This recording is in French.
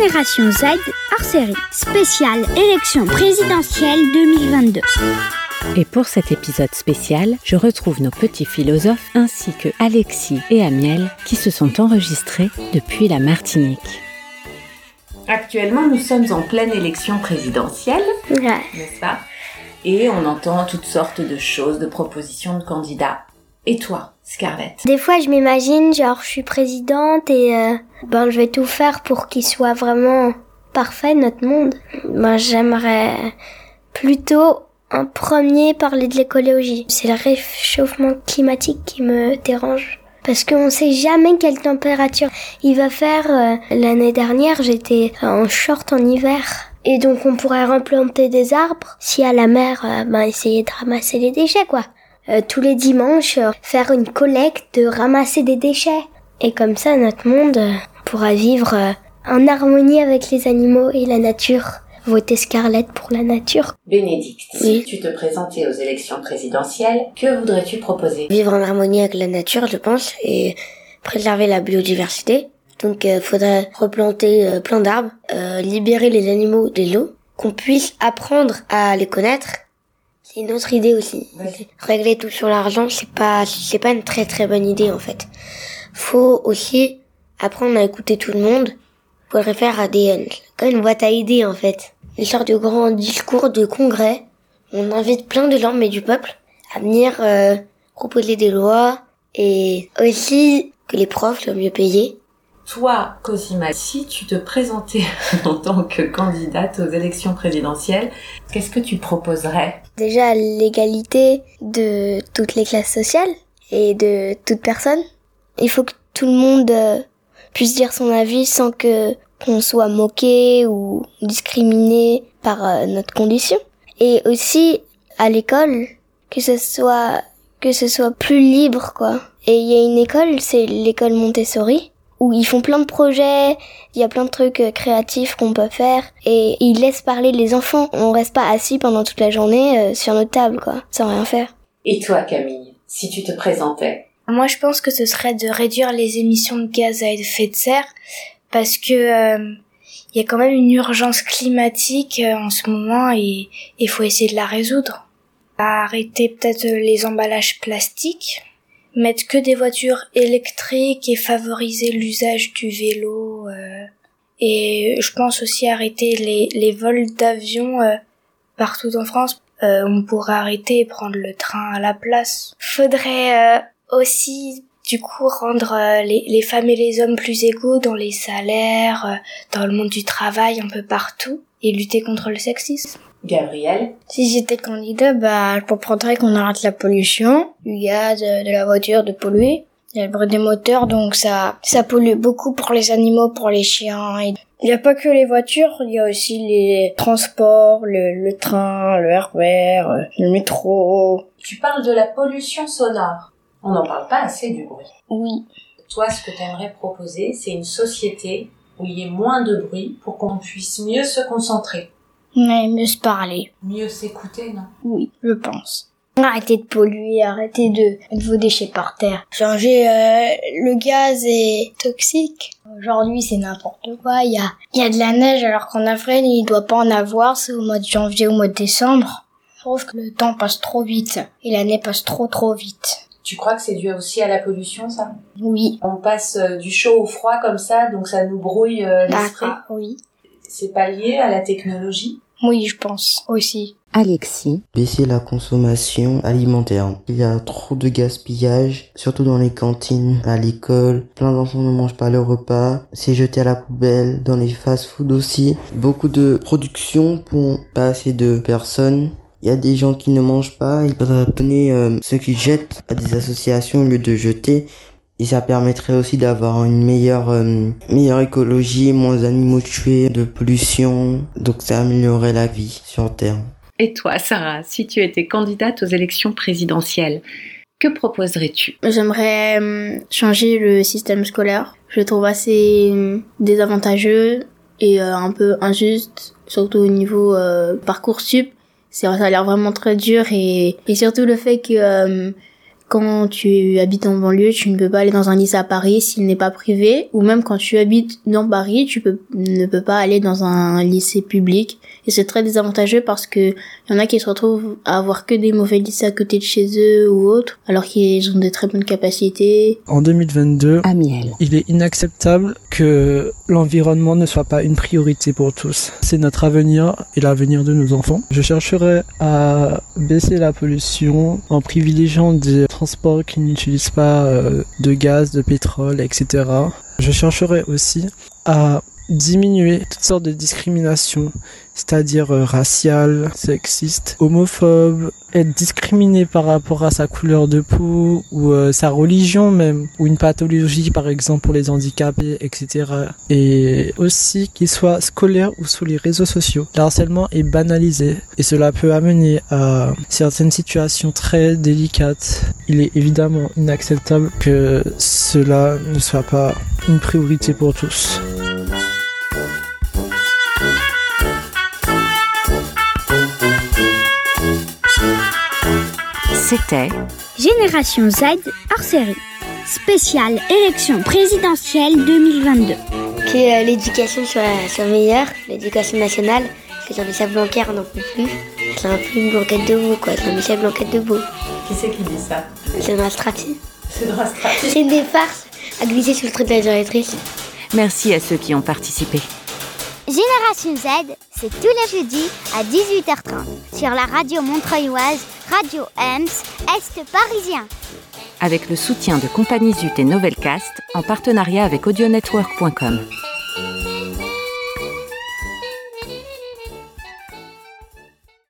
Génération Z hors série, spéciale élection présidentielle 2022. Et pour cet épisode spécial, je retrouve nos petits philosophes ainsi que Alexis et Amiel qui se sont enregistrés depuis la Martinique. Actuellement, nous sommes en pleine élection présidentielle, Ouais. n'est-ce pas? Et on entend toutes sortes de choses, de propositions de candidats. Et toi, Des fois, je m'imagine, genre, je suis présidente et euh, ben, je vais tout faire pour qu'il soit vraiment parfait, notre monde. Ben, j'aimerais plutôt en premier parler de l'écologie. C'est le réchauffement climatique qui me dérange. Parce qu'on sait jamais quelle température il va faire. Euh, L'année dernière, j'étais en short en hiver. Et donc, on pourrait replanter des arbres. Si à la mer, euh, ben, essayer de ramasser les déchets, quoi. Euh, tous les dimanches, euh, faire une collecte de ramasser des déchets. Et comme ça, notre monde euh, pourra vivre euh, en harmonie avec les animaux et la nature. Voter Scarlett pour la nature. Bénédicte, Oui. si tu te présentais aux élections présidentielles, que voudrais-tu proposer? Vivre en harmonie avec la nature, je pense, et préserver la biodiversité. Donc, il faudrait replanter euh, plein d'arbres, euh, libérer les animaux de l'eau, qu'on puisse apprendre à les connaître. C'est une autre idée aussi. Régler tout sur l'argent, c'est pas, c'est pas une très très bonne idée en fait. Faut aussi apprendre à écouter tout le monde. Faudrait faire à des, comme une boîte à idées en fait. Une sorte de grand discours de congrès. On invite plein de gens mais du peuple à venir euh, proposer des lois et aussi que les profs soient mieux payés. Toi, Cosima, si tu te présentais en tant que candidate aux élections présidentielles, qu'est-ce que tu proposerais? Déjà l'égalité de toutes les classes sociales et de toute personne. Il faut que tout le monde euh, puisse dire son avis sans que qu'on soit moqué ou discriminé par euh, notre condition. Et aussi à l'école que ce soit que ce soit plus libre quoi. Et il y a une école, c'est l'école Montessori où ils font plein de projets, il y a plein de trucs euh, créatifs qu'on peut faire et ils laissent parler les enfants. On reste pas assis pendant toute la journée euh, sur notre table quoi, sans rien faire. Et toi, Camille, si tu te présentais? Moi, je pense que ce serait de réduire les émissions de gaz à effet de serre parce que euh, il y a quand même une urgence climatique euh, en ce moment et il faut essayer de la résoudre. Arrêter peut-être les emballages plastiques, mettre que des voitures électriques et favoriser l'usage du vélo. euh, et je pense aussi arrêter les, les vols d'avion euh, partout en France. Euh, on pourrait arrêter et prendre le train à la place. Faudrait euh, aussi du coup rendre euh, les, les femmes et les hommes plus égaux dans les salaires, dans le monde du travail, un peu partout, et lutter contre le sexisme. Gabriel Si j'étais candidat, bah, je proposerais qu'on arrête la pollution, du gaz, de la voiture, de polluer. Il y a le bruit des moteurs, donc ça, ça pollue beaucoup pour les animaux, pour les chiens. Et... Il n'y a pas que les voitures, il y a aussi les transports, le, le train, le RER, euh, le métro. Tu parles de la pollution sonore. On n'en parle pas assez du bruit. Oui. Toi, ce que tu aimerais proposer, c'est une société où il y ait moins de bruit pour qu'on puisse mieux se concentrer. Mais mieux se parler. Mieux s'écouter, non? Oui, je pense. Arrêtez de polluer, arrêtez de mettre vos déchets par terre. Changer euh, le gaz est toxique. Aujourd'hui, c'est n'importe quoi. Il y a, il y a de la neige alors qu'en avril, il doit pas en avoir. C'est au mois de janvier, au mois de décembre. Je trouve que le temps passe trop vite et l'année passe trop trop vite. Tu crois que c'est dû aussi à la pollution, ça? Oui. On passe euh, du chaud au froid comme ça, donc ça nous brouille euh, l'esprit. Oui. C'est pas lié à la technologie? Oui, je pense aussi. Alexis, Baisser la consommation alimentaire. Il y a trop de gaspillage, surtout dans les cantines, à l'école. Plein d'enfants ne mangent pas leur repas. C'est jeté à la poubelle, dans les fast-food aussi. Beaucoup de production pour pas assez de personnes. Il y a des gens qui ne mangent pas. Il faudrait donner euh, ce qu'ils jettent à des associations au lieu de jeter. Et ça permettrait aussi d'avoir une meilleure, euh, meilleure écologie, moins d'animaux tués, de pollution. Donc ça améliorerait la vie sur Terre. et toi, Sarah, si tu étais candidate aux élections présidentielles, que proposerais-tu? J'aimerais hum, changer le système scolaire. Je le trouve assez hum, désavantageux et euh, un peu injuste, surtout au niveau euh, parcours sup. C'est ça a l'air vraiment très dur et, et surtout le fait que quand tu habites en banlieue, tu ne peux pas aller dans un lycée à Paris s'il n'est pas privé, ou même quand tu habites dans Paris, tu ne peux pas aller dans un lycée public. Et c'est très désavantageux parce que y en a qui se retrouvent à avoir que des mauvais lycées à côté de chez eux ou autres, alors qu'ils ont des très bonnes capacités. En 2022, Amiel. il est inacceptable que l'environnement ne soit pas une priorité pour tous. C'est notre avenir et l'avenir de nos enfants. Je chercherai à baisser la pollution en privilégiant des transports qui n'utilisent pas euh, de gaz, de pétrole, etc. Je chercherai aussi à diminuer toutes sortes de discriminations, c'est-à-dire euh, raciales, sexistes, homophobes, être discriminé par rapport à sa couleur de peau ou euh, sa religion même, ou une pathologie par exemple pour les handicapés, etc. Et aussi qu'il soit scolaire ou sur les réseaux sociaux. Le harcèlement est banalisé et cela peut amener à certaines situations très délicates. Il est évidemment inacceptable que cela ne soit pas une priorité pour tous. C'était Génération Z hors série. Spéciale élection présidentielle 2022. Que euh, l'éducation soit, soit meilleure, l'éducation nationale, que Jean-Michel Blanquer n'en peut plus. C'est un peu une blanquette de veau, quoi. Jean-Michel Blanquette de veau. Qui c'est qui dit ça C'est une stratégie. C'est stratégie. C'est des farces à glisser sur le truc de la directrice. Merci à ceux qui ont participé. Génération Z, c'est tous les jeudis à 18h30 sur la radio montreuilloise Radio Ems, Est parisien. Avec le soutien de Compagnie Zut et Novelcast en partenariat avec audionetwork.com.